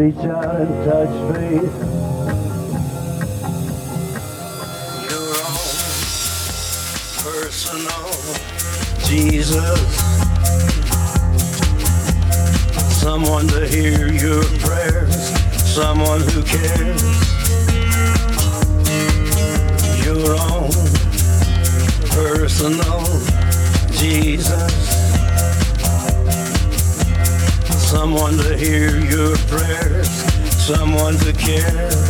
Reach out and touch faith. Your own personal Jesus. Someone to hear your prayers. Someone who cares. Your own personal Jesus. Someone to hear your prayers, someone to care.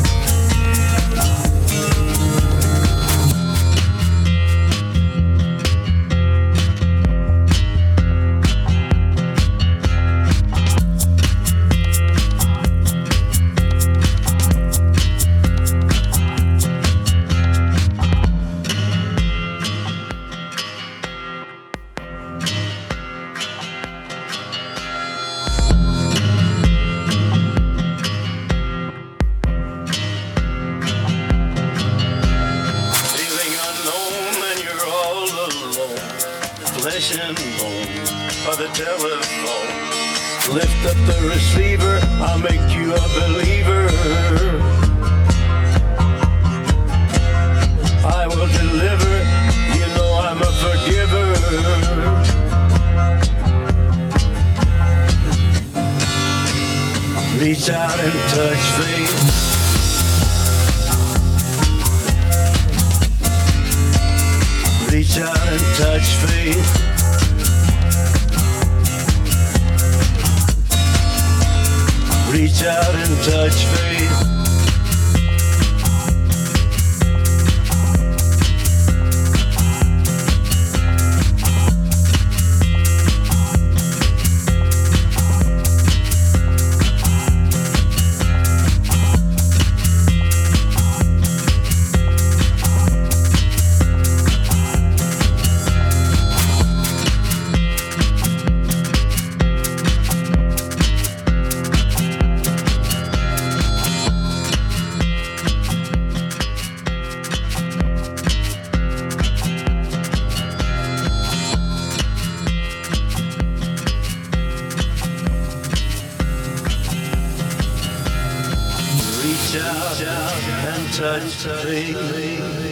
Out and touch faith.